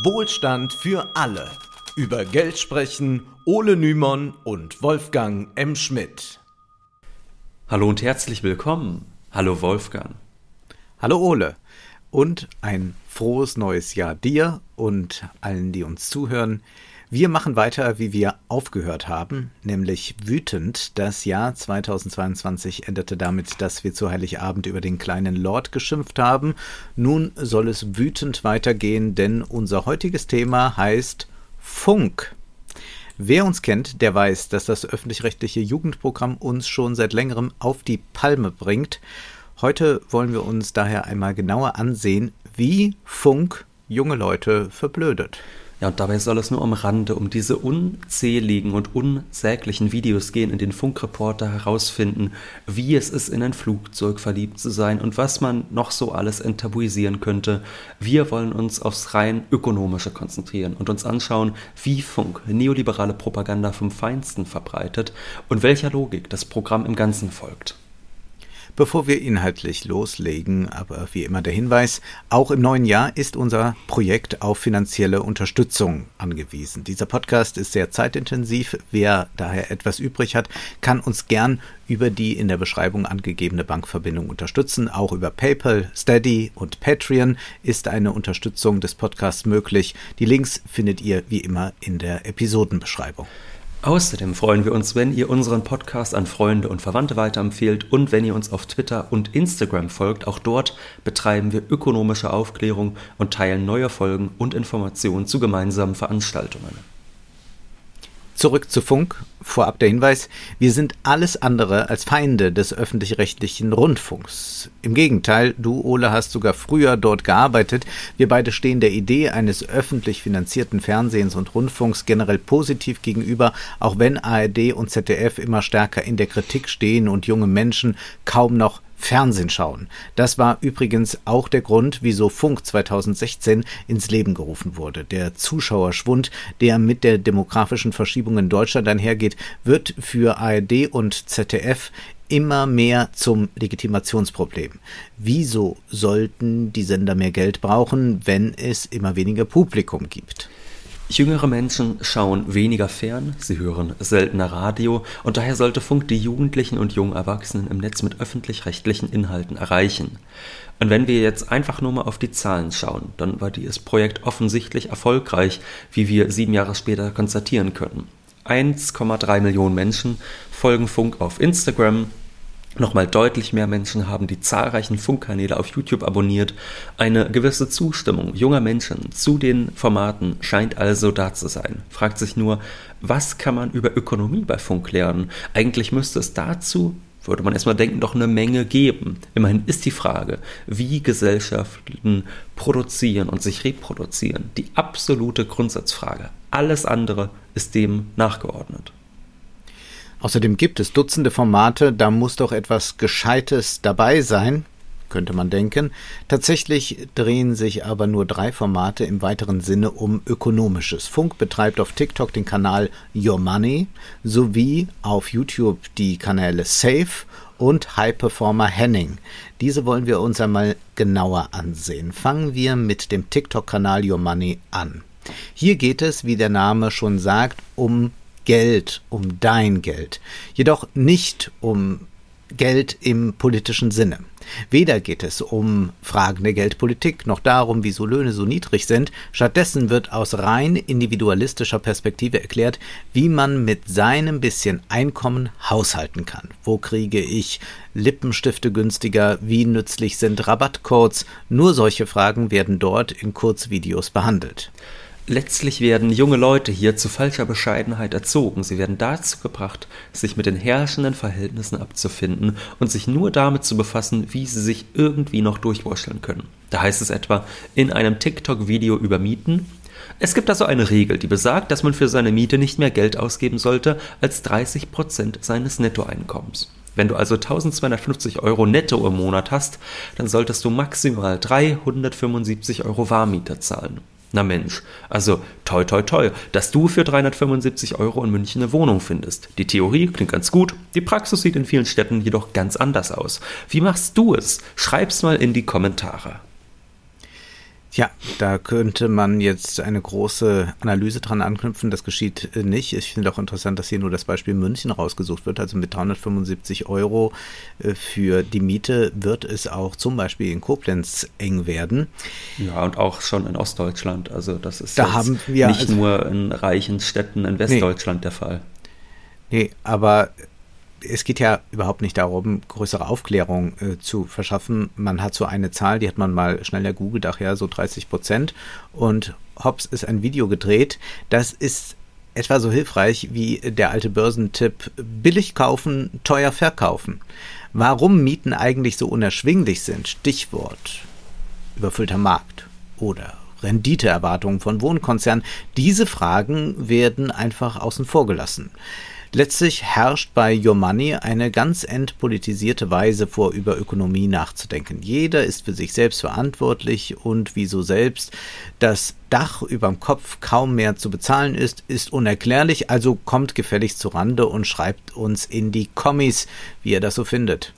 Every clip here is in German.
Wohlstand für alle. Über Geld sprechen Ole Nymon und Wolfgang M. Schmidt. Hallo und herzlich willkommen. Hallo Wolfgang. Hallo Ole. Und ein frohes neues Jahr dir und allen, die uns zuhören. Wir machen weiter, wie wir aufgehört haben, nämlich wütend. Das Jahr 2022 endete damit, dass wir zu Heiligabend über den kleinen Lord geschimpft haben. Nun soll es wütend weitergehen, denn unser heutiges Thema heißt Funk. Wer uns kennt, der weiß, dass das öffentlich-rechtliche Jugendprogramm uns schon seit längerem auf die Palme bringt. Heute wollen wir uns daher einmal genauer ansehen, wie Funk junge Leute verblödet. Ja, und dabei soll es nur am Rande um diese unzähligen und unsäglichen Videos gehen, in denen Funkreporter herausfinden, wie es ist, in ein Flugzeug verliebt zu sein und was man noch so alles enttabuisieren könnte. Wir wollen uns aufs rein ökonomische konzentrieren und uns anschauen, wie Funk neoliberale Propaganda vom Feinsten verbreitet und welcher Logik das Programm im Ganzen folgt. Bevor wir inhaltlich loslegen, aber wie immer der Hinweis, auch im neuen Jahr ist unser Projekt auf finanzielle Unterstützung angewiesen. Dieser Podcast ist sehr zeitintensiv. Wer daher etwas übrig hat, kann uns gern über die in der Beschreibung angegebene Bankverbindung unterstützen. Auch über PayPal, Steady und Patreon ist eine Unterstützung des Podcasts möglich. Die Links findet ihr wie immer in der Episodenbeschreibung. Außerdem freuen wir uns, wenn ihr unseren Podcast an Freunde und Verwandte weiterempfehlt und wenn ihr uns auf Twitter und Instagram folgt. Auch dort betreiben wir ökonomische Aufklärung und teilen neue Folgen und Informationen zu gemeinsamen Veranstaltungen. Zurück zu Funk. Vorab der Hinweis, wir sind alles andere als Feinde des öffentlich-rechtlichen Rundfunks. Im Gegenteil, du, Ole, hast sogar früher dort gearbeitet. Wir beide stehen der Idee eines öffentlich finanzierten Fernsehens und Rundfunks generell positiv gegenüber, auch wenn ARD und ZDF immer stärker in der Kritik stehen und junge Menschen kaum noch Fernsehen schauen. Das war übrigens auch der Grund, wieso Funk 2016 ins Leben gerufen wurde. Der Zuschauerschwund, der mit der demografischen Verschiebung in Deutschland einhergeht, wird für ARD und ZDF immer mehr zum Legitimationsproblem. Wieso sollten die Sender mehr Geld brauchen, wenn es immer weniger Publikum gibt? Jüngere Menschen schauen weniger fern, sie hören seltener Radio und daher sollte Funk die Jugendlichen und jungen Erwachsenen im Netz mit öffentlich-rechtlichen Inhalten erreichen. Und wenn wir jetzt einfach nur mal auf die Zahlen schauen, dann war dieses Projekt offensichtlich erfolgreich, wie wir sieben Jahre später konstatieren können. 1,3 Millionen Menschen folgen Funk auf Instagram, Nochmal deutlich mehr Menschen haben die zahlreichen Funkkanäle auf YouTube abonniert. Eine gewisse Zustimmung junger Menschen zu den Formaten scheint also da zu sein. Fragt sich nur, was kann man über Ökonomie bei Funk lernen? Eigentlich müsste es dazu, würde man erstmal denken, doch eine Menge geben. Immerhin ist die Frage, wie Gesellschaften produzieren und sich reproduzieren, die absolute Grundsatzfrage. Alles andere ist dem nachgeordnet. Außerdem gibt es Dutzende Formate, da muss doch etwas Gescheites dabei sein, könnte man denken. Tatsächlich drehen sich aber nur drei Formate im weiteren Sinne um Ökonomisches. Funk betreibt auf TikTok den Kanal Your Money sowie auf YouTube die Kanäle Safe und High Performer Henning. Diese wollen wir uns einmal genauer ansehen. Fangen wir mit dem TikTok-Kanal Your Money an. Hier geht es, wie der Name schon sagt, um Geld, um dein Geld, jedoch nicht um Geld im politischen Sinne. Weder geht es um Fragen der Geldpolitik noch darum, wieso Löhne so niedrig sind. Stattdessen wird aus rein individualistischer Perspektive erklärt, wie man mit seinem bisschen Einkommen haushalten kann. Wo kriege ich Lippenstifte günstiger? Wie nützlich sind Rabattcodes? Nur solche Fragen werden dort in Kurzvideos behandelt. Letztlich werden junge Leute hier zu falscher Bescheidenheit erzogen. Sie werden dazu gebracht, sich mit den herrschenden Verhältnissen abzufinden und sich nur damit zu befassen, wie sie sich irgendwie noch durchwurschteln können. Da heißt es etwa in einem TikTok-Video über Mieten, es gibt also eine Regel, die besagt, dass man für seine Miete nicht mehr Geld ausgeben sollte als 30 Prozent seines Nettoeinkommens. Wenn du also 1250 Euro netto im Monat hast, dann solltest du maximal 375 Euro Warmmiete zahlen. Na Mensch, also toi toi toi, dass du für 375 Euro in München eine Wohnung findest. Die Theorie klingt ganz gut, die Praxis sieht in vielen Städten jedoch ganz anders aus. Wie machst du es? Schreib's mal in die Kommentare. Ja, da könnte man jetzt eine große Analyse dran anknüpfen. Das geschieht äh, nicht. Ich finde auch interessant, dass hier nur das Beispiel München rausgesucht wird. Also mit 375 Euro äh, für die Miete wird es auch zum Beispiel in Koblenz eng werden. Ja, und auch schon in Ostdeutschland. Also das ist da haben wir, nicht also, nur in reichen Städten in Westdeutschland nee, der Fall. Nee, aber es geht ja überhaupt nicht darum, größere Aufklärung äh, zu verschaffen. Man hat so eine Zahl, die hat man mal schnell ergoogelt, ach ja, so 30 Prozent. Und Hobbs ist ein Video gedreht. Das ist etwa so hilfreich wie der alte Börsentipp billig kaufen, teuer verkaufen. Warum Mieten eigentlich so unerschwinglich sind, Stichwort überfüllter Markt oder Renditeerwartungen von Wohnkonzernen, diese Fragen werden einfach außen vor gelassen. Letztlich herrscht bei Your Money eine ganz entpolitisierte Weise vor, über Ökonomie nachzudenken. Jeder ist für sich selbst verantwortlich und wieso selbst das Dach überm Kopf kaum mehr zu bezahlen ist, ist unerklärlich, also kommt gefälligst zu Rande und schreibt uns in die Kommis, wie ihr das so findet.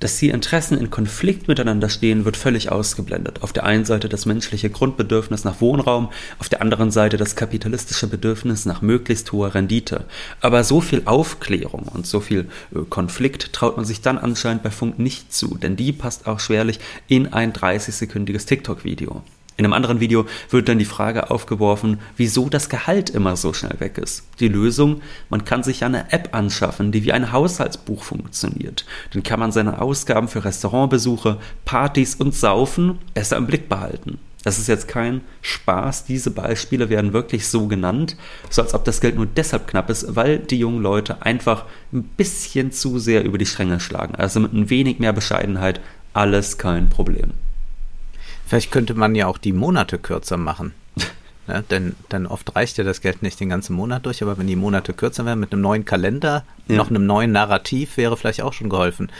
Dass die Interessen in Konflikt miteinander stehen, wird völlig ausgeblendet. Auf der einen Seite das menschliche Grundbedürfnis nach Wohnraum, auf der anderen Seite das kapitalistische Bedürfnis nach möglichst hoher Rendite. Aber so viel Aufklärung und so viel äh, Konflikt traut man sich dann anscheinend bei Funk nicht zu, denn die passt auch schwerlich in ein 30-sekündiges TikTok-Video. In einem anderen Video wird dann die Frage aufgeworfen, wieso das Gehalt immer so schnell weg ist. Die Lösung, man kann sich eine App anschaffen, die wie ein Haushaltsbuch funktioniert. Dann kann man seine Ausgaben für Restaurantbesuche, Partys und Saufen besser im Blick behalten. Das ist jetzt kein Spaß, diese Beispiele werden wirklich so genannt, so als ob das Geld nur deshalb knapp ist, weil die jungen Leute einfach ein bisschen zu sehr über die Stränge schlagen. Also mit ein wenig mehr Bescheidenheit alles kein Problem. Vielleicht könnte man ja auch die Monate kürzer machen. Ja, denn, denn oft reicht ja das Geld nicht den ganzen Monat durch, aber wenn die Monate kürzer wären mit einem neuen Kalender, ja. noch einem neuen Narrativ, wäre vielleicht auch schon geholfen.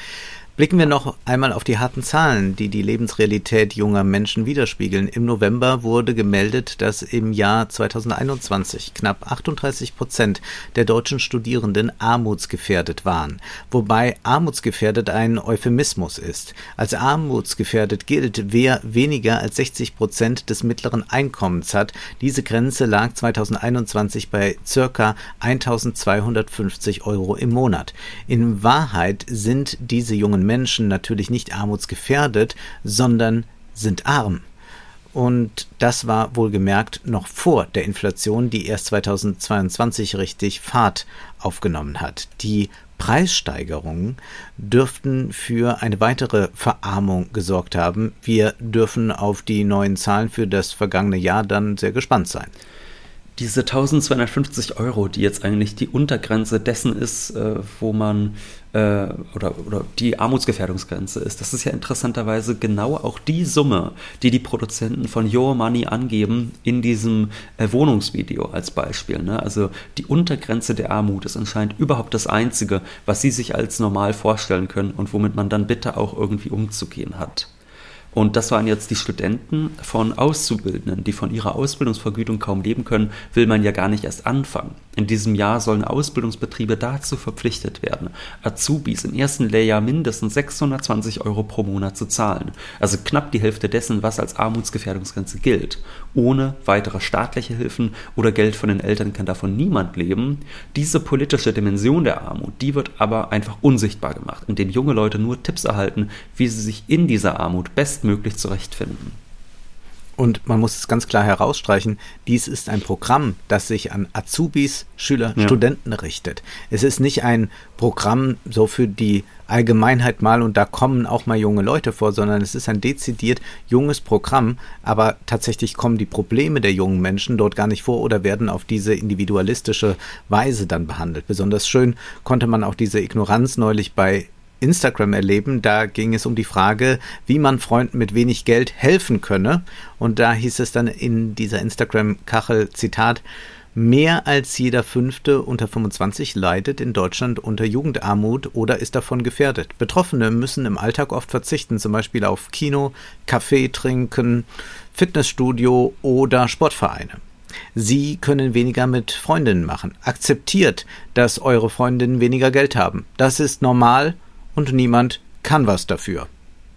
Blicken wir noch einmal auf die harten Zahlen, die die Lebensrealität junger Menschen widerspiegeln. Im November wurde gemeldet, dass im Jahr 2021 knapp 38 Prozent der deutschen Studierenden armutsgefährdet waren, wobei armutsgefährdet ein Euphemismus ist. Als armutsgefährdet gilt, wer weniger als 60 Prozent des mittleren Einkommens hat. Diese Grenze lag 2021 bei circa 1250 Euro im Monat. In Wahrheit sind diese jungen Menschen natürlich nicht armutsgefährdet, sondern sind arm. Und das war wohlgemerkt noch vor der Inflation, die erst 2022 richtig Fahrt aufgenommen hat. Die Preissteigerungen dürften für eine weitere Verarmung gesorgt haben. Wir dürfen auf die neuen Zahlen für das vergangene Jahr dann sehr gespannt sein diese 1250 Euro, die jetzt eigentlich die Untergrenze dessen ist, äh, wo man äh, oder, oder die Armutsgefährdungsgrenze ist, das ist ja interessanterweise genau auch die Summe, die die Produzenten von Your Money angeben in diesem äh, Wohnungsvideo als Beispiel. Ne? Also die Untergrenze der Armut ist anscheinend überhaupt das Einzige, was sie sich als normal vorstellen können und womit man dann bitte auch irgendwie umzugehen hat. Und das waren jetzt die Studenten von Auszubildenden, die von ihrer Ausbildungsvergütung kaum leben können, will man ja gar nicht erst anfangen. In diesem Jahr sollen Ausbildungsbetriebe dazu verpflichtet werden, Azubis im ersten Lehrjahr mindestens 620 Euro pro Monat zu zahlen. Also knapp die Hälfte dessen, was als Armutsgefährdungsgrenze gilt. Ohne weitere staatliche Hilfen oder Geld von den Eltern kann davon niemand leben. Diese politische Dimension der Armut, die wird aber einfach unsichtbar gemacht, indem junge Leute nur Tipps erhalten, wie sie sich in dieser Armut bestmöglich zurechtfinden. Und man muss es ganz klar herausstreichen, dies ist ein Programm, das sich an Azubis, Schüler, ja. Studenten richtet. Es ist nicht ein Programm so für die Allgemeinheit mal und da kommen auch mal junge Leute vor, sondern es ist ein dezidiert junges Programm, aber tatsächlich kommen die Probleme der jungen Menschen dort gar nicht vor oder werden auf diese individualistische Weise dann behandelt. Besonders schön konnte man auch diese Ignoranz neulich bei Instagram erleben. Da ging es um die Frage, wie man Freunden mit wenig Geld helfen könne. Und da hieß es dann in dieser Instagram-Kachel, Zitat, Mehr als jeder Fünfte unter 25 leidet in Deutschland unter Jugendarmut oder ist davon gefährdet. Betroffene müssen im Alltag oft verzichten, zum Beispiel auf Kino, Kaffee trinken, Fitnessstudio oder Sportvereine. Sie können weniger mit Freundinnen machen. Akzeptiert, dass eure Freundinnen weniger Geld haben. Das ist normal und niemand kann was dafür.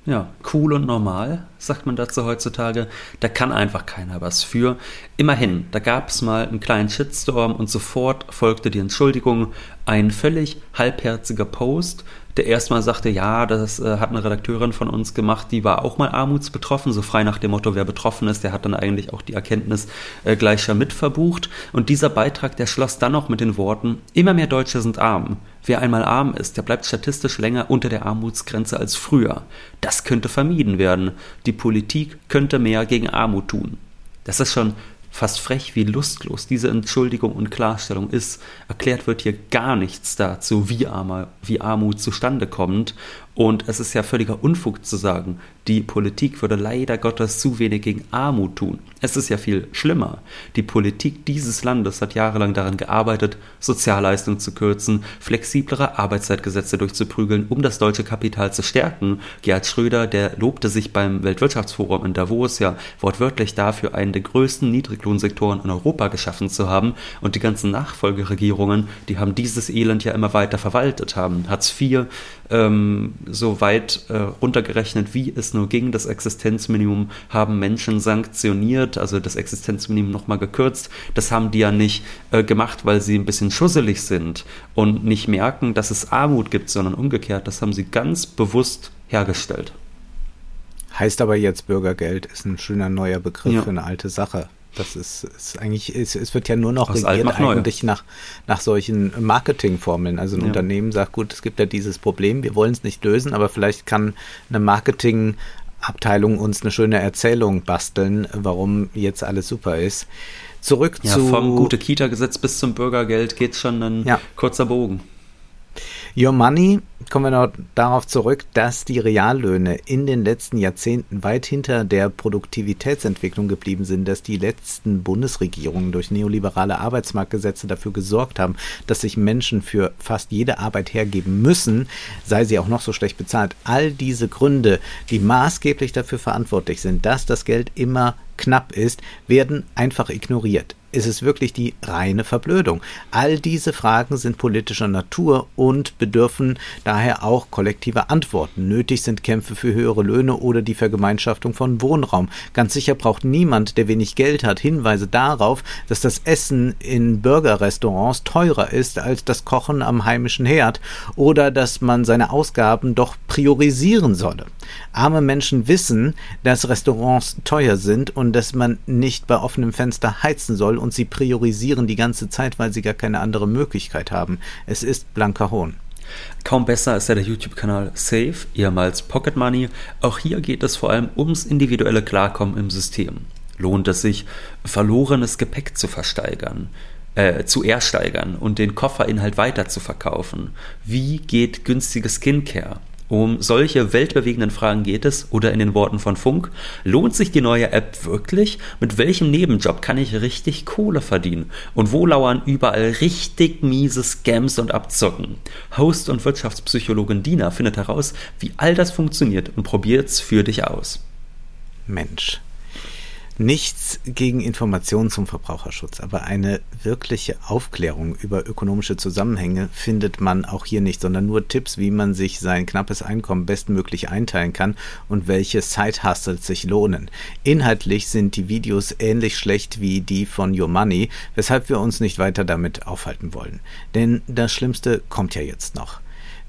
Ja, cool und normal, sagt man dazu heutzutage. Da kann einfach keiner was für. Immerhin, da gab es mal einen kleinen Shitstorm und sofort folgte die Entschuldigung. Ein völlig halbherziger Post, der erstmal sagte, ja, das äh, hat eine Redakteurin von uns gemacht, die war auch mal armutsbetroffen, so frei nach dem Motto, wer betroffen ist, der hat dann eigentlich auch die Erkenntnis äh, gleich schon mitverbucht. Und dieser Beitrag, der schloss dann noch mit den Worten, immer mehr Deutsche sind arm. Wer einmal arm ist, der bleibt statistisch länger unter der Armutsgrenze als früher. Das könnte vermieden werden. Die Politik könnte mehr gegen Armut tun. Das ist schon fast frech wie lustlos diese Entschuldigung und Klarstellung ist. Erklärt wird hier gar nichts dazu, wie, Armer, wie Armut zustande kommt und es ist ja völliger Unfug zu sagen, die Politik würde leider Gottes zu wenig gegen Armut tun. Es ist ja viel schlimmer. Die Politik dieses Landes hat jahrelang daran gearbeitet, Sozialleistungen zu kürzen, flexiblere Arbeitszeitgesetze durchzuprügeln, um das deutsche Kapital zu stärken. Gerhard Schröder, der lobte sich beim Weltwirtschaftsforum in Davos ja wortwörtlich dafür, einen der größten Niedriglohnsektoren in Europa geschaffen zu haben. Und die ganzen Nachfolgeregierungen, die haben dieses Elend ja immer weiter verwaltet, haben Hartz IV ähm, so weit äh, runtergerechnet, wie es nur ging. Das Existenzminimum haben Menschen sanktioniert, also das Existenzminimum nochmal gekürzt. Das haben die ja nicht äh, gemacht, weil sie ein bisschen schusselig sind und nicht merken, dass es Armut gibt, sondern umgekehrt. Das haben sie ganz bewusst hergestellt. Heißt aber jetzt Bürgergeld ist ein schöner neuer Begriff ja. für eine alte Sache. Das ist, ist eigentlich, ist, es wird ja nur noch Aus regiert eigentlich nach, nach solchen Marketingformeln. Also ein ja. Unternehmen sagt, gut, es gibt ja dieses Problem, wir wollen es nicht lösen, aber vielleicht kann eine Marketingabteilung uns eine schöne Erzählung basteln, warum jetzt alles super ist. Zurück ja, zu. Vom gute Kita-Gesetz bis zum Bürgergeld geht schon ein ja. kurzer Bogen. Your Money, kommen wir noch darauf zurück, dass die Reallöhne in den letzten Jahrzehnten weit hinter der Produktivitätsentwicklung geblieben sind, dass die letzten Bundesregierungen durch neoliberale Arbeitsmarktgesetze dafür gesorgt haben, dass sich Menschen für fast jede Arbeit hergeben müssen, sei sie auch noch so schlecht bezahlt. All diese Gründe, die maßgeblich dafür verantwortlich sind, dass das Geld immer knapp ist, werden einfach ignoriert ist es wirklich die reine Verblödung? All diese Fragen sind politischer Natur und bedürfen daher auch kollektiver Antworten. Nötig sind Kämpfe für höhere Löhne oder die Vergemeinschaftung von Wohnraum. Ganz sicher braucht niemand, der wenig Geld hat, Hinweise darauf, dass das Essen in Burgerrestaurants teurer ist als das Kochen am heimischen Herd oder dass man seine Ausgaben doch priorisieren solle. Arme Menschen wissen, dass Restaurants teuer sind und dass man nicht bei offenem Fenster heizen soll und sie priorisieren die ganze Zeit, weil sie gar keine andere Möglichkeit haben. Es ist blanker Hohn. Kaum besser ist ja der YouTube-Kanal Safe, ehemals Pocket Money. Auch hier geht es vor allem ums individuelle Klarkommen im System. Lohnt es sich, verlorenes Gepäck zu versteigern? Äh, zu ersteigern und den Kofferinhalt weiter zu verkaufen? Wie geht günstige Skincare? Um solche weltbewegenden Fragen geht es, oder in den Worten von Funk, lohnt sich die neue App wirklich? Mit welchem Nebenjob kann ich richtig Kohle verdienen? Und wo lauern überall richtig miese Scams und Abzocken? Host und Wirtschaftspsychologin Dina findet heraus, wie all das funktioniert und probiert's für dich aus. Mensch, Nichts gegen Informationen zum Verbraucherschutz, aber eine wirkliche Aufklärung über ökonomische Zusammenhänge findet man auch hier nicht, sondern nur Tipps, wie man sich sein knappes Einkommen bestmöglich einteilen kann und welche Side-Hustles sich lohnen. Inhaltlich sind die Videos ähnlich schlecht wie die von Your Money, weshalb wir uns nicht weiter damit aufhalten wollen. Denn das Schlimmste kommt ja jetzt noch.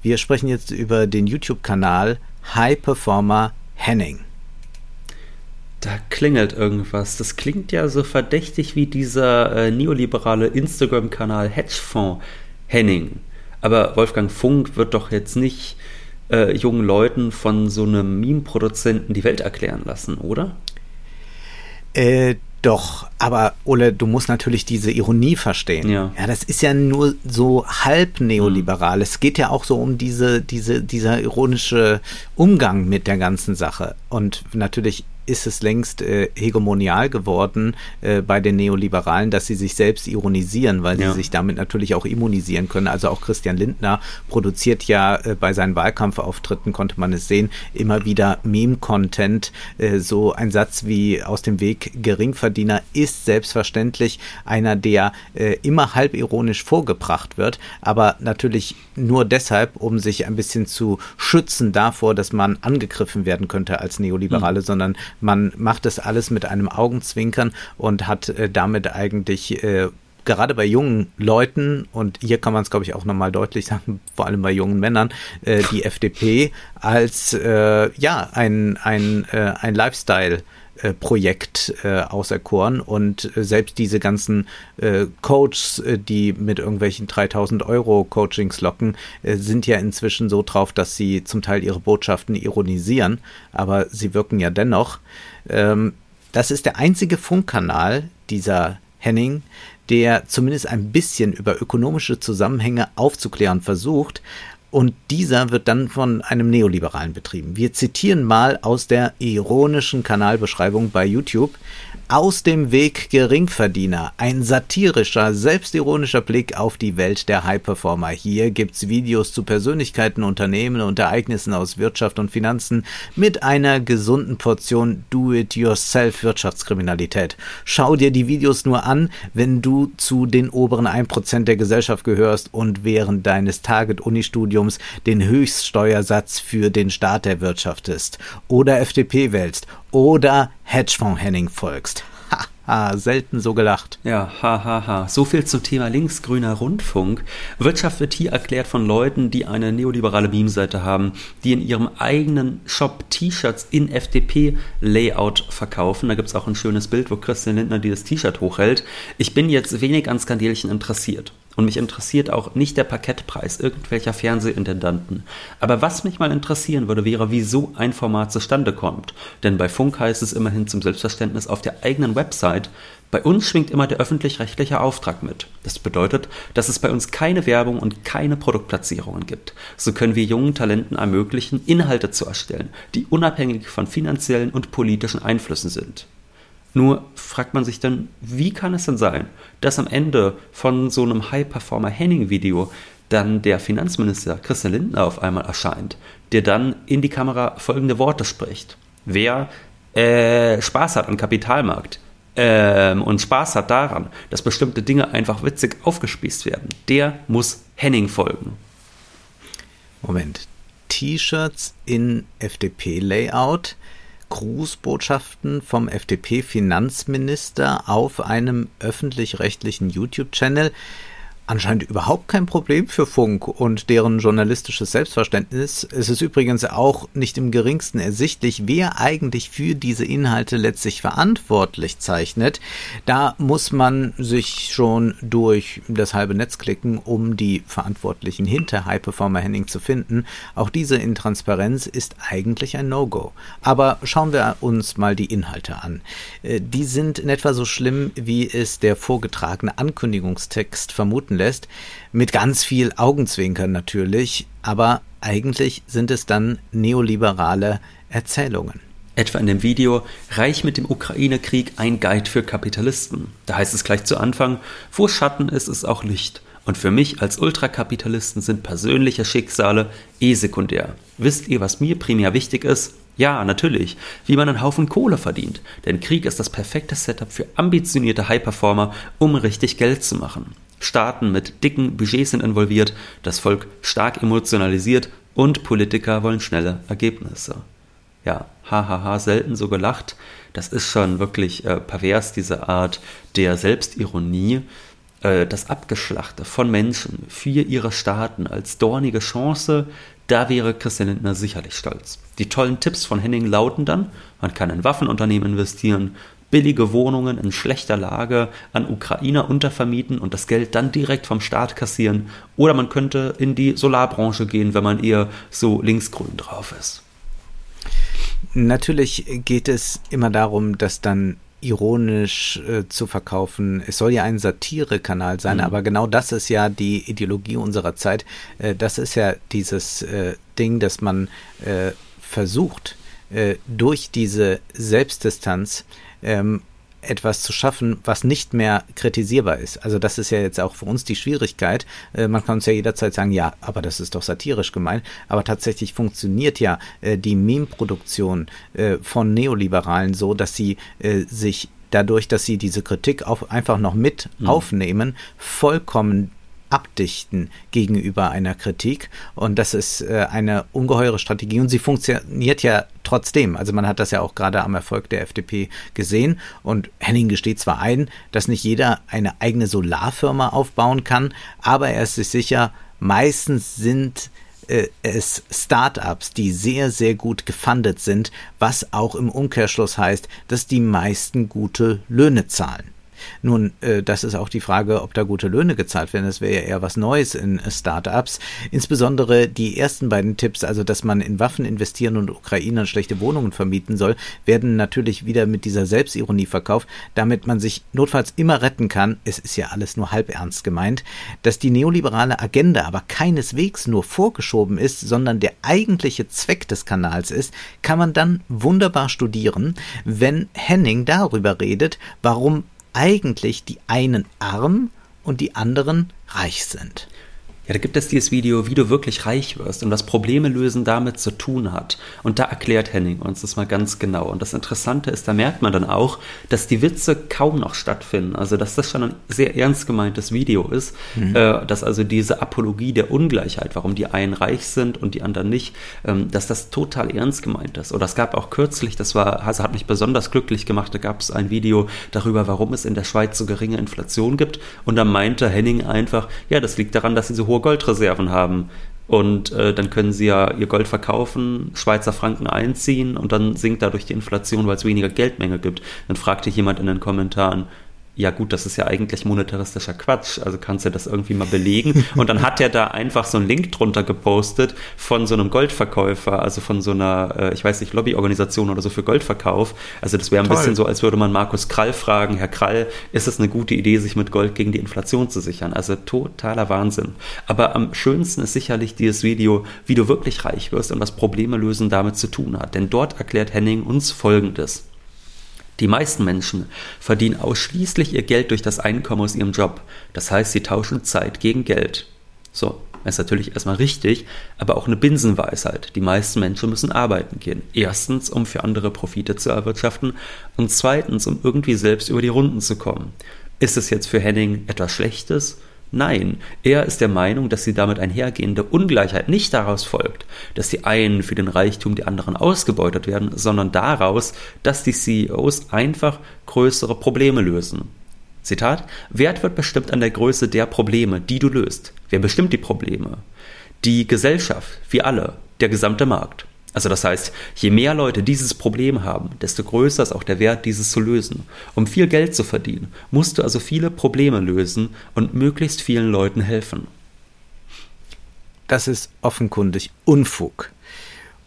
Wir sprechen jetzt über den YouTube-Kanal High Performer Henning. Da klingelt irgendwas. Das klingt ja so verdächtig wie dieser äh, neoliberale Instagram-Kanal Hedgefonds Henning. Aber Wolfgang Funk wird doch jetzt nicht äh, jungen Leuten von so einem Meme-Produzenten die Welt erklären lassen, oder? Äh, doch, aber Ole, du musst natürlich diese Ironie verstehen. Ja. ja, das ist ja nur so halb neoliberal. Mhm. Es geht ja auch so um diese, diese, dieser ironische Umgang mit der ganzen Sache. Und natürlich ist es längst äh, hegemonial geworden äh, bei den Neoliberalen, dass sie sich selbst ironisieren, weil ja. sie sich damit natürlich auch immunisieren können. Also auch Christian Lindner produziert ja äh, bei seinen Wahlkampfauftritten, konnte man es sehen, immer wieder Meme-Content. Äh, so ein Satz wie aus dem Weg Geringverdiener ist selbstverständlich einer, der äh, immer halb ironisch vorgebracht wird, aber natürlich nur deshalb, um sich ein bisschen zu schützen davor, dass man angegriffen werden könnte als Neoliberale, mhm. sondern man macht das alles mit einem Augenzwinkern und hat äh, damit eigentlich äh, gerade bei jungen Leuten, und hier kann man es, glaube ich, auch nochmal deutlich sagen, vor allem bei jungen Männern, äh, die FDP als äh, ja ein, ein, äh, ein Lifestyle Projekt äh, auserkoren und äh, selbst diese ganzen äh, Coaches, äh, die mit irgendwelchen 3000 Euro Coachings locken, äh, sind ja inzwischen so drauf, dass sie zum Teil ihre Botschaften ironisieren, aber sie wirken ja dennoch. Ähm, das ist der einzige Funkkanal dieser Henning, der zumindest ein bisschen über ökonomische Zusammenhänge aufzuklären versucht, und dieser wird dann von einem Neoliberalen betrieben. Wir zitieren mal aus der ironischen Kanalbeschreibung bei YouTube. Aus dem Weg Geringverdiener. Ein satirischer, selbstironischer Blick auf die Welt der High-Performer. Hier gibt's Videos zu Persönlichkeiten, Unternehmen und Ereignissen aus Wirtschaft und Finanzen mit einer gesunden Portion Do-it-yourself-Wirtschaftskriminalität. Schau dir die Videos nur an, wenn du zu den oberen 1% der Gesellschaft gehörst und während deines Target-Uni-Studiums den Höchststeuersatz für den Staat erwirtschaftest oder FDP wählst oder Hedgefonds-Henning folgst. Ha, selten so gelacht. Ja, ha, ha, ha. So viel zum Thema linksgrüner Rundfunk. Wirtschaft wird hier erklärt von Leuten, die eine neoliberale Meme-Seite haben, die in ihrem eigenen Shop T-Shirts in FDP-Layout verkaufen. Da gibt es auch ein schönes Bild, wo Christian Lindner dieses T-Shirt hochhält. Ich bin jetzt wenig an Skandelchen interessiert. Und mich interessiert auch nicht der Parkettpreis irgendwelcher Fernsehintendanten. Aber was mich mal interessieren würde, wäre, wie so ein Format zustande kommt. Denn bei Funk heißt es immerhin zum Selbstverständnis auf der eigenen Website, bei uns schwingt immer der öffentlich-rechtliche Auftrag mit. Das bedeutet, dass es bei uns keine Werbung und keine Produktplatzierungen gibt. So können wir jungen Talenten ermöglichen, Inhalte zu erstellen, die unabhängig von finanziellen und politischen Einflüssen sind. Nur fragt man sich dann, wie kann es denn sein, dass am Ende von so einem High-Performer-Henning-Video dann der Finanzminister Christian Lindner auf einmal erscheint, der dann in die Kamera folgende Worte spricht. Wer äh, Spaß hat am Kapitalmarkt ähm, und Spaß hat daran, dass bestimmte Dinge einfach witzig aufgespießt werden, der muss Henning folgen. Moment. T-Shirts in FDP-Layout Grußbotschaften vom FDP-Finanzminister auf einem öffentlich-rechtlichen YouTube-Channel anscheinend überhaupt kein Problem für Funk und deren journalistisches Selbstverständnis. Es ist übrigens auch nicht im geringsten ersichtlich, wer eigentlich für diese Inhalte letztlich verantwortlich zeichnet. Da muss man sich schon durch das halbe Netz klicken, um die Verantwortlichen hinter High Performer Henning zu finden. Auch diese Intransparenz ist eigentlich ein No-Go. Aber schauen wir uns mal die Inhalte an. Äh, die sind in etwa so schlimm, wie es der vorgetragene Ankündigungstext vermuten vermuten lässt, mit ganz viel Augenzwinkern natürlich, aber eigentlich sind es dann neoliberale Erzählungen. Etwa in dem Video Reich mit dem Ukraine-Krieg ein Guide für Kapitalisten. Da heißt es gleich zu Anfang, wo Schatten ist, ist auch Licht. Und für mich als Ultrakapitalisten sind persönliche Schicksale eh sekundär. Wisst ihr, was mir primär wichtig ist? Ja, natürlich, wie man einen Haufen Kohle verdient. Denn Krieg ist das perfekte Setup für ambitionierte High-Performer, um richtig Geld zu machen. Staaten mit dicken Budgets sind involviert, das Volk stark emotionalisiert und Politiker wollen schnelle Ergebnisse. Ja, hahaha, selten so gelacht. Das ist schon wirklich äh, pervers, diese Art der Selbstironie. Äh, das Abgeschlachte von Menschen für ihre Staaten als dornige Chance, da wäre Christian Lindner sicherlich stolz. Die tollen Tipps von Henning lauten dann, man kann in Waffenunternehmen investieren, billige Wohnungen in schlechter Lage an Ukrainer untervermieten und das Geld dann direkt vom Staat kassieren. Oder man könnte in die Solarbranche gehen, wenn man eher so linksgrün drauf ist. Natürlich geht es immer darum, dass dann ironisch äh, zu verkaufen. Es soll ja ein Satirekanal sein, mhm. aber genau das ist ja die Ideologie unserer Zeit. Äh, das ist ja dieses äh, Ding, dass man äh, versucht, äh, durch diese Selbstdistanz ähm, etwas zu schaffen, was nicht mehr kritisierbar ist. Also das ist ja jetzt auch für uns die Schwierigkeit. Äh, man kann uns ja jederzeit sagen, ja, aber das ist doch satirisch gemeint. Aber tatsächlich funktioniert ja äh, die Meme-Produktion äh, von Neoliberalen so, dass sie äh, sich dadurch, dass sie diese Kritik auch einfach noch mit mhm. aufnehmen, vollkommen abdichten gegenüber einer Kritik. Und das ist äh, eine ungeheure Strategie und sie funktioniert ja trotzdem. Also man hat das ja auch gerade am Erfolg der FDP gesehen. Und Henning gesteht zwar ein, dass nicht jeder eine eigene Solarfirma aufbauen kann, aber er ist sich sicher, meistens sind äh, es Startups, die sehr, sehr gut gefundet sind, was auch im Umkehrschluss heißt, dass die meisten gute Löhne zahlen. Nun, äh, das ist auch die Frage, ob da gute Löhne gezahlt werden. Das wäre ja eher was Neues in äh, Startups. Insbesondere die ersten beiden Tipps, also dass man in Waffen investieren und Ukrainern schlechte Wohnungen vermieten soll, werden natürlich wieder mit dieser Selbstironie verkauft, damit man sich notfalls immer retten kann. Es ist ja alles nur halb ernst gemeint, dass die neoliberale Agenda aber keineswegs nur vorgeschoben ist, sondern der eigentliche Zweck des Kanals ist, kann man dann wunderbar studieren, wenn Henning darüber redet, warum eigentlich die einen arm und die anderen reich sind. Ja, da gibt es dieses Video, wie du wirklich reich wirst und was Probleme lösen damit zu tun hat. Und da erklärt Henning uns das mal ganz genau. Und das Interessante ist, da merkt man dann auch, dass die Witze kaum noch stattfinden. Also, dass das schon ein sehr ernst gemeintes Video ist, mhm. äh, dass also diese Apologie der Ungleichheit, warum die einen reich sind und die anderen nicht, ähm, dass das total ernst gemeint ist. Oder es gab auch kürzlich, das war, also hat mich besonders glücklich gemacht, da gab es ein Video darüber, warum es in der Schweiz so geringe Inflation gibt. Und da meinte Henning einfach, ja, das liegt daran, dass sie so hohe Goldreserven haben. Und äh, dann können sie ja ihr Gold verkaufen, Schweizer Franken einziehen und dann sinkt dadurch die Inflation, weil es weniger Geldmenge gibt. Dann fragte jemand in den Kommentaren, ja gut, das ist ja eigentlich monetaristischer Quatsch, also kannst du das irgendwie mal belegen. Und dann hat er da einfach so einen Link drunter gepostet von so einem Goldverkäufer, also von so einer, äh, ich weiß nicht, Lobbyorganisation oder so für Goldverkauf. Also das wäre ein Toll. bisschen so, als würde man Markus Krall fragen, Herr Krall, ist es eine gute Idee, sich mit Gold gegen die Inflation zu sichern? Also totaler Wahnsinn. Aber am schönsten ist sicherlich dieses Video, wie du wirklich reich wirst und was Probleme lösen damit zu tun hat. Denn dort erklärt Henning uns Folgendes. Die meisten Menschen verdienen ausschließlich ihr Geld durch das Einkommen aus ihrem Job. Das heißt, sie tauschen Zeit gegen Geld. So, ist natürlich erstmal richtig, aber auch eine Binsenweisheit. Die meisten Menschen müssen arbeiten gehen. Erstens, um für andere Profite zu erwirtschaften und zweitens, um irgendwie selbst über die Runden zu kommen. Ist es jetzt für Henning etwas Schlechtes? Nein, er ist der Meinung, dass die damit einhergehende Ungleichheit nicht daraus folgt, dass die einen für den Reichtum der anderen ausgebeutet werden, sondern daraus, dass die CEOs einfach größere Probleme lösen. Zitat, Wert wird bestimmt an der Größe der Probleme, die du löst. Wer bestimmt die Probleme? Die Gesellschaft, wir alle, der gesamte Markt. Also das heißt, je mehr Leute dieses Problem haben, desto größer ist auch der Wert, dieses zu lösen. Um viel Geld zu verdienen, musst du also viele Probleme lösen und möglichst vielen Leuten helfen. Das ist offenkundig Unfug.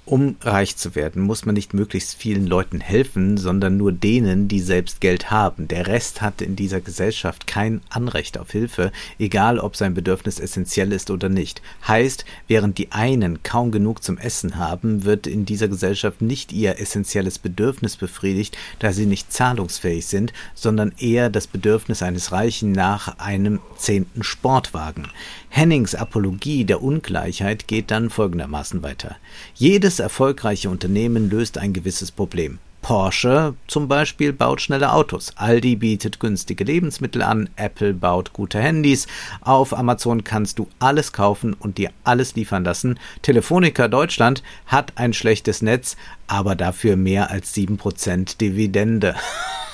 Um reich zu werden, muss man nicht möglichst vielen Leuten helfen, sondern nur denen, die selbst Geld haben. Der Rest hat in dieser Gesellschaft kein Anrecht auf Hilfe, egal ob sein Bedürfnis essentiell ist oder nicht. Heißt, während die einen kaum genug zum Essen haben, wird in dieser Gesellschaft nicht ihr essentielles Bedürfnis befriedigt, da sie nicht zahlungsfähig sind, sondern eher das Bedürfnis eines Reichen nach einem zehnten Sportwagen. Hennings Apologie der Ungleichheit geht dann folgendermaßen weiter. Jedes erfolgreiche Unternehmen löst ein gewisses Problem. Porsche zum Beispiel baut schnelle Autos, Aldi bietet günstige Lebensmittel an, Apple baut gute Handys, auf Amazon kannst du alles kaufen und dir alles liefern lassen, Telefonica Deutschland hat ein schlechtes Netz, aber dafür mehr als 7% Dividende.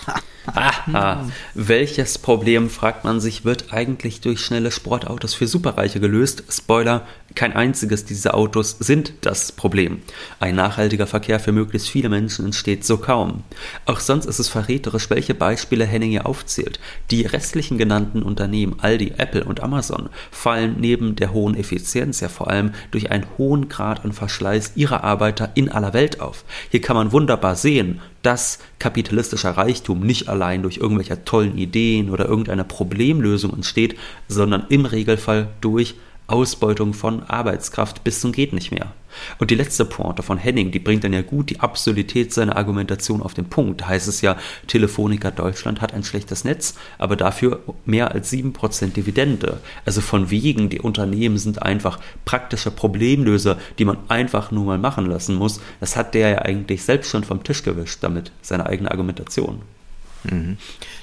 Aha. Welches Problem, fragt man sich, wird eigentlich durch schnelle Sportautos für Superreiche gelöst? Spoiler, kein einziges dieser Autos sind das Problem. Ein nachhaltiger Verkehr für möglichst viele Menschen entsteht so kaum. Auch sonst ist es verräterisch, welche Beispiele Henning hier aufzählt. Die restlichen genannten Unternehmen, Aldi, Apple und Amazon, fallen neben der hohen Effizienz ja vor allem durch einen hohen Grad an Verschleiß ihrer Arbeiter in aller Welt auf. Hier kann man wunderbar sehen, dass kapitalistischer Reichtum nicht allein durch irgendwelche tollen Ideen oder irgendeine Problemlösung entsteht, sondern im Regelfall durch Ausbeutung von Arbeitskraft bis zum geht nicht mehr. Und die letzte Pointe von Henning, die bringt dann ja gut die Absurdität seiner Argumentation auf den Punkt. Da heißt es ja, Telefonica Deutschland hat ein schlechtes Netz, aber dafür mehr als 7% Dividende. Also von wegen, die Unternehmen sind einfach praktische Problemlöser, die man einfach nur mal machen lassen muss. Das hat der ja eigentlich selbst schon vom Tisch gewischt damit, seine eigene Argumentation. Mhm.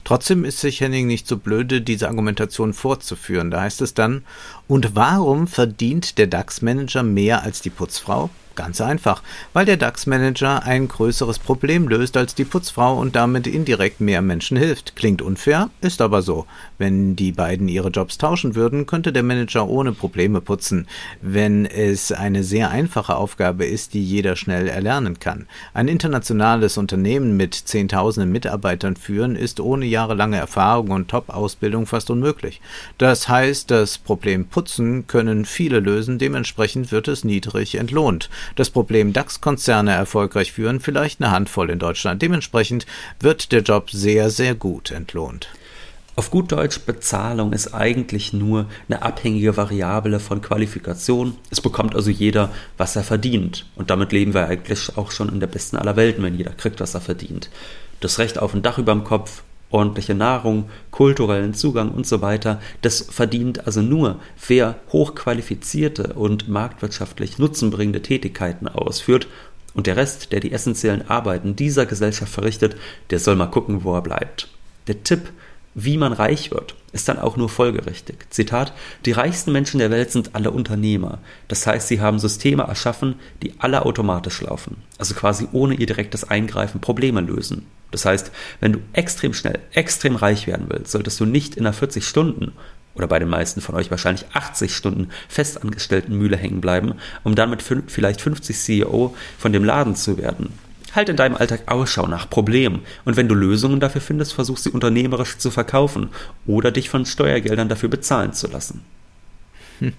Trotzdem ist sich Henning nicht so blöde, diese Argumentation fortzuführen. Da heißt es dann, und warum verdient der DAX-Manager mehr als die Putzfrau? Ganz einfach, weil der DAX-Manager ein größeres Problem löst als die Putzfrau und damit indirekt mehr Menschen hilft. Klingt unfair, ist aber so. Wenn die beiden ihre Jobs tauschen würden, könnte der Manager ohne Probleme putzen, wenn es eine sehr einfache Aufgabe ist, die jeder schnell erlernen kann. Ein internationales Unternehmen mit zehntausenden Mitarbeitern führen ist ohne jahrelange Erfahrung und Top-Ausbildung fast unmöglich. Das heißt, das Problem Putzen können viele lösen, dementsprechend wird es niedrig entlohnt das Problem DAX-Konzerne erfolgreich führen, vielleicht eine Handvoll in Deutschland. Dementsprechend wird der Job sehr, sehr gut entlohnt. Auf gut Deutsch, Bezahlung ist eigentlich nur eine abhängige Variable von Qualifikation. Es bekommt also jeder, was er verdient. Und damit leben wir eigentlich auch schon in der besten aller Welten, wenn jeder kriegt, was er verdient. Das Recht auf ein Dach über dem Kopf, ordentliche Nahrung, kulturellen Zugang und so weiter. Das verdient also nur, wer hochqualifizierte und marktwirtschaftlich nutzenbringende Tätigkeiten ausführt. Und der Rest, der die essentiellen Arbeiten dieser Gesellschaft verrichtet, der soll mal gucken, wo er bleibt. Der Tipp, wie man reich wird, ist dann auch nur folgerichtig. Zitat: Die reichsten Menschen der Welt sind alle Unternehmer. Das heißt, sie haben Systeme erschaffen, die alle automatisch laufen. Also quasi ohne ihr direktes Eingreifen Probleme lösen. Das heißt, wenn du extrem schnell, extrem reich werden willst, solltest du nicht in einer 40 Stunden oder bei den meisten von euch wahrscheinlich 80 Stunden festangestellten Mühle hängen bleiben, um dann mit vielleicht 50 CEO von dem Laden zu werden. Halt in deinem Alltag Ausschau nach Problemen und wenn du Lösungen dafür findest, versuch sie unternehmerisch zu verkaufen oder dich von Steuergeldern dafür bezahlen zu lassen.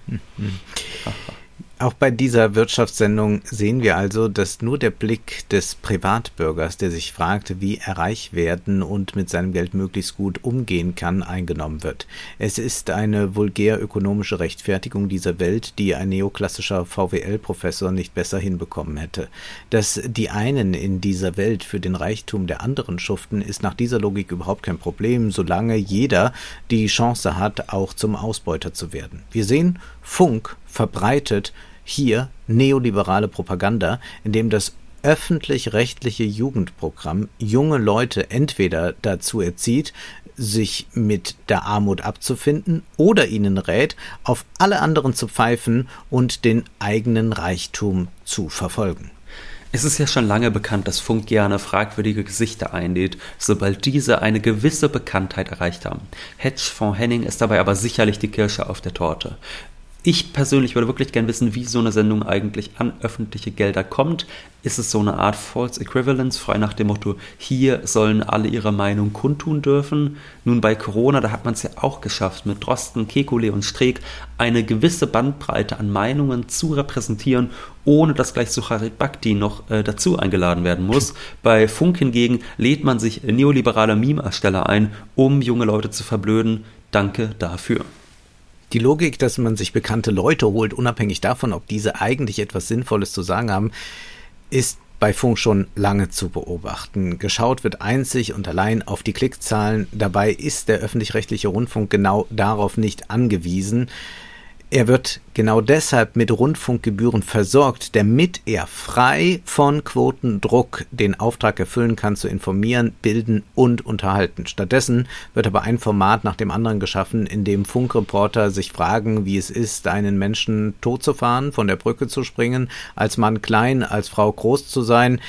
Auch bei dieser Wirtschaftssendung sehen wir also, dass nur der Blick des Privatbürgers, der sich fragt, wie er reich werden und mit seinem Geld möglichst gut umgehen kann, eingenommen wird. Es ist eine vulgär ökonomische Rechtfertigung dieser Welt, die ein neoklassischer VWL-Professor nicht besser hinbekommen hätte. Dass die einen in dieser Welt für den Reichtum der anderen schuften, ist nach dieser Logik überhaupt kein Problem, solange jeder die Chance hat, auch zum Ausbeuter zu werden. Wir sehen, Funk verbreitet hier neoliberale Propaganda, indem das öffentlich-rechtliche Jugendprogramm junge Leute entweder dazu erzieht, sich mit der Armut abzufinden oder ihnen rät, auf alle anderen zu pfeifen und den eigenen Reichtum zu verfolgen. Es ist ja schon lange bekannt, dass Funk gerne fragwürdige Gesichter einlädt, sobald diese eine gewisse Bekanntheit erreicht haben. Hedgefonds Henning ist dabei aber sicherlich die Kirsche auf der Torte. Ich persönlich würde wirklich gern wissen, wie so eine Sendung eigentlich an öffentliche Gelder kommt. Ist es so eine Art False Equivalence, frei nach dem Motto, hier sollen alle ihre Meinung kundtun dürfen? Nun bei Corona, da hat man es ja auch geschafft, mit Drosten, Kekulé und Streeck eine gewisse Bandbreite an Meinungen zu repräsentieren, ohne dass gleich Sucharit Bhakti noch äh, dazu eingeladen werden muss. Bei Funk hingegen lädt man sich neoliberale Meme-Ersteller ein, um junge Leute zu verblöden. Danke dafür. Die Logik, dass man sich bekannte Leute holt, unabhängig davon, ob diese eigentlich etwas Sinnvolles zu sagen haben, ist bei Funk schon lange zu beobachten. Geschaut wird einzig und allein auf die Klickzahlen. Dabei ist der öffentlich-rechtliche Rundfunk genau darauf nicht angewiesen. Er wird genau deshalb mit Rundfunkgebühren versorgt, damit er frei von Quotendruck den Auftrag erfüllen kann, zu informieren, bilden und unterhalten. Stattdessen wird aber ein Format nach dem anderen geschaffen, in dem Funkreporter sich fragen, wie es ist, einen Menschen tot zu fahren, von der Brücke zu springen, als Mann klein, als Frau groß zu sein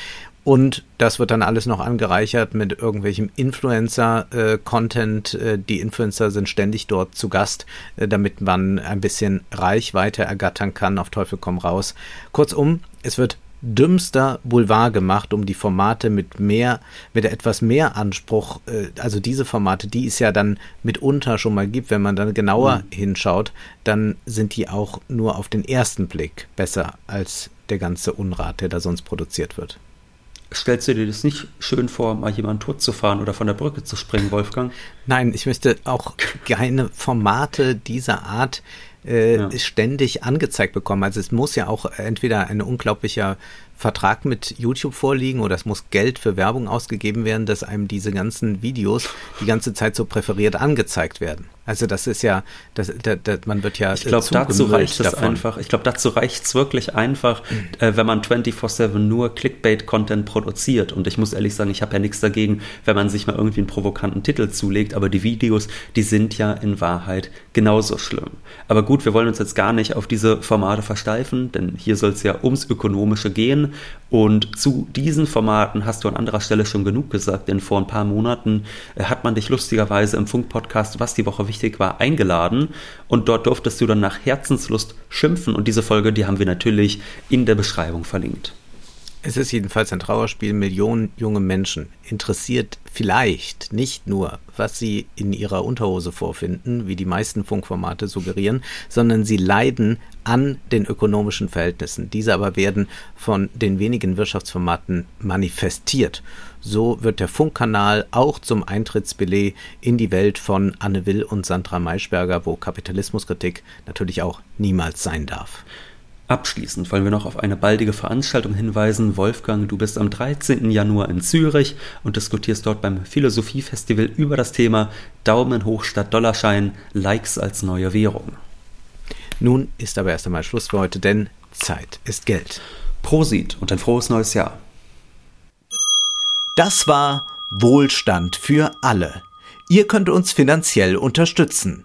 und das wird dann alles noch angereichert mit irgendwelchem Influencer-Content. Äh, die Influencer sind ständig dort zu Gast, äh, damit man ein bisschen Reichweite ergattern kann, auf Teufel komm raus. Kurzum, es wird dümmster Boulevard gemacht, um die Formate mit mehr, mit etwas mehr Anspruch, äh, also diese Formate, die es ja dann mitunter schon mal gibt, wenn man dann genauer mhm. hinschaut, dann sind die auch nur auf den ersten Blick besser als der ganze Unrat, der da sonst produziert wird. Stellst du dir das nicht schön vor, mal jemanden tot zu fahren oder von der Brücke zu springen, Wolfgang? Nein, ich möchte auch keine Formate dieser Art äh, ja. ständig angezeigt bekommen. Also es muss ja auch entweder ein unglaublicher Vertrag mit YouTube vorliegen oder es muss Geld für Werbung ausgegeben werden, dass einem diese ganzen Videos die ganze Zeit so präferiert angezeigt werden. Also das ist ja, das, das, das man wird ja. Ich glaube, dazu reicht es einfach. Ich glaube, dazu reicht es wirklich einfach, mhm. äh, wenn man 24-7 nur Clickbait-Content produziert. Und ich muss ehrlich sagen, ich habe ja nichts dagegen, wenn man sich mal irgendwie einen provokanten Titel zulegt, aber die Videos, die sind ja in Wahrheit genauso schlimm. Aber gut, wir wollen uns jetzt gar nicht auf diese Formate versteifen, denn hier soll es ja ums Ökonomische gehen. Und zu diesen Formaten hast du an anderer Stelle schon genug gesagt, denn vor ein paar Monaten äh, hat man dich lustigerweise im Funk-Podcast, was die Woche wichtig war, eingeladen. Und dort durftest du dann nach Herzenslust schimpfen. Und diese Folge, die haben wir natürlich in der Beschreibung verlinkt. Es ist jedenfalls ein Trauerspiel. Millionen junge Menschen interessiert vielleicht nicht nur, was sie in ihrer Unterhose vorfinden, wie die meisten Funkformate suggerieren, sondern sie leiden an den ökonomischen Verhältnissen. Diese aber werden von den wenigen Wirtschaftsformaten manifestiert. So wird der Funkkanal auch zum Eintrittsbillet in die Welt von Anne Will und Sandra Maischberger, wo Kapitalismuskritik natürlich auch niemals sein darf. Abschließend wollen wir noch auf eine baldige Veranstaltung hinweisen. Wolfgang, du bist am 13. Januar in Zürich und diskutierst dort beim Philosophiefestival über das Thema Daumen hoch statt Dollarschein, Likes als neue Währung. Nun ist aber erst einmal Schluss für heute, denn Zeit ist Geld. Prosit und ein frohes neues Jahr. Das war Wohlstand für alle. Ihr könnt uns finanziell unterstützen